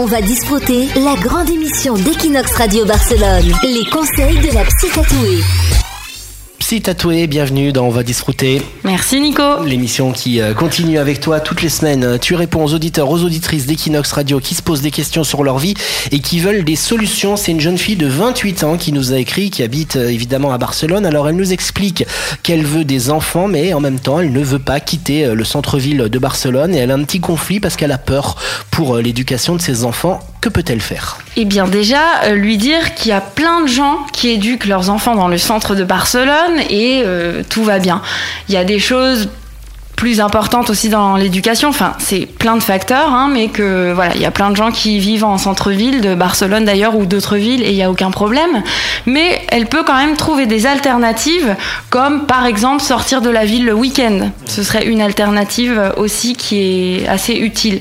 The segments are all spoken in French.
On va disputer la grande émission d'Equinox Radio Barcelone. Les conseils de la psy tatouée. Psy tatoué, bienvenue dans On va disfruter. Merci Nico. L'émission qui euh, continue avec toi toutes les semaines. Tu réponds aux auditeurs, aux auditrices d'Equinox Radio qui se posent des questions sur leur vie et qui veulent des solutions. C'est une jeune fille de 28 ans qui nous a écrit, qui habite euh, évidemment à Barcelone. Alors elle nous explique qu'elle veut des enfants, mais en même temps elle ne veut pas quitter euh, le centre-ville de Barcelone et elle a un petit conflit parce qu'elle a peur pour l'éducation de ses enfants. Que peut-elle faire? Eh bien déjà, lui dire qu'il y a plein de gens qui éduquent leurs enfants dans le centre de Barcelone et euh, tout va bien. Il y a des choses plus importantes aussi dans l'éducation. Enfin, c'est plein de facteurs, hein, mais que voilà, il y a plein de gens qui vivent en centre-ville de Barcelone d'ailleurs ou d'autres villes et il n'y a aucun problème. Mais elle peut quand même trouver des alternatives, comme par exemple sortir de la ville le week-end. Ce serait une alternative aussi qui est assez utile.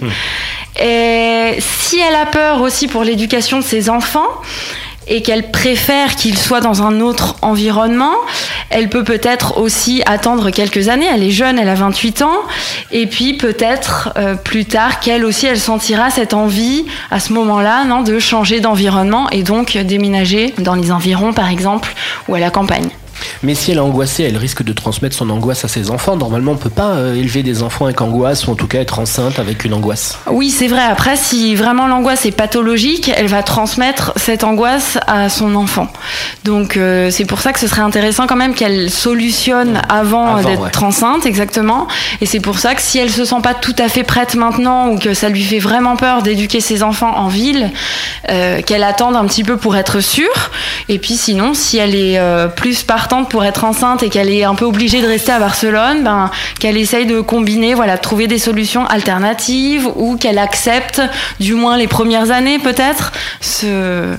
Et si elle a peur aussi pour l'éducation de ses enfants, et qu'elle préfère qu'il soit dans un autre environnement, elle peut peut-être aussi attendre quelques années. Elle est jeune, elle a 28 ans, et puis peut-être euh, plus tard qu'elle aussi, elle sentira cette envie à ce moment-là, non, de changer d'environnement et donc déménager dans les environs, par exemple, ou à la campagne. Mais si elle est angoissée, elle risque de transmettre son angoisse à ses enfants. Normalement, on peut pas euh, élever des enfants avec angoisse ou en tout cas être enceinte avec une angoisse. Oui, c'est vrai. Après, si vraiment l'angoisse est pathologique, elle va transmettre cette angoisse à son enfant. Donc, euh, c'est pour ça que ce serait intéressant quand même qu'elle solutionne avant, Avant, d'être ouais. enceinte, exactement. Et c'est pour ça que si elle se sent pas tout à fait prête maintenant ou que ça lui fait vraiment peur d'éduquer ses enfants en ville, euh, qu'elle attende un petit peu pour être sûre. Et puis sinon, si elle est euh, plus pour être enceinte et qu'elle est un peu obligée de rester à Barcelone, ben, qu'elle essaye de combiner, voilà, trouver des solutions alternatives ou qu'elle accepte, du moins les premières années peut-être, ce,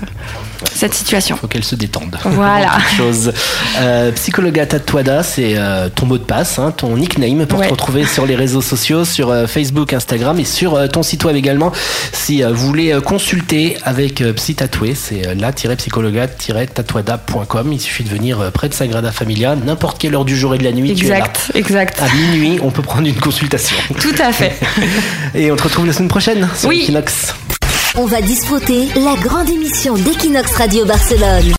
cette situation. Faut qu'elle se détende. Voilà. Choses. Euh, Psychologa Tatuada, c'est euh, ton mot de passe, hein, ton nickname pour Ouais. te retrouver sur les réseaux sociaux, sur euh, Facebook, Instagram et sur euh, ton site web également. Si euh, vous voulez euh, consulter avec euh, Psy Tatoué, c'est euh, la-psychologa-tatuada.com. Il suffit de venir euh, près de Sagrada Familia, n'importe quelle heure du jour et de la nuit. tu es là. Exact, exact. À minuit, on peut prendre une consultation. Tout à fait. Et on te retrouve la semaine prochaine sur Oui. Equinox. On va disputer la grande émission d'Equinox Radio Barcelone.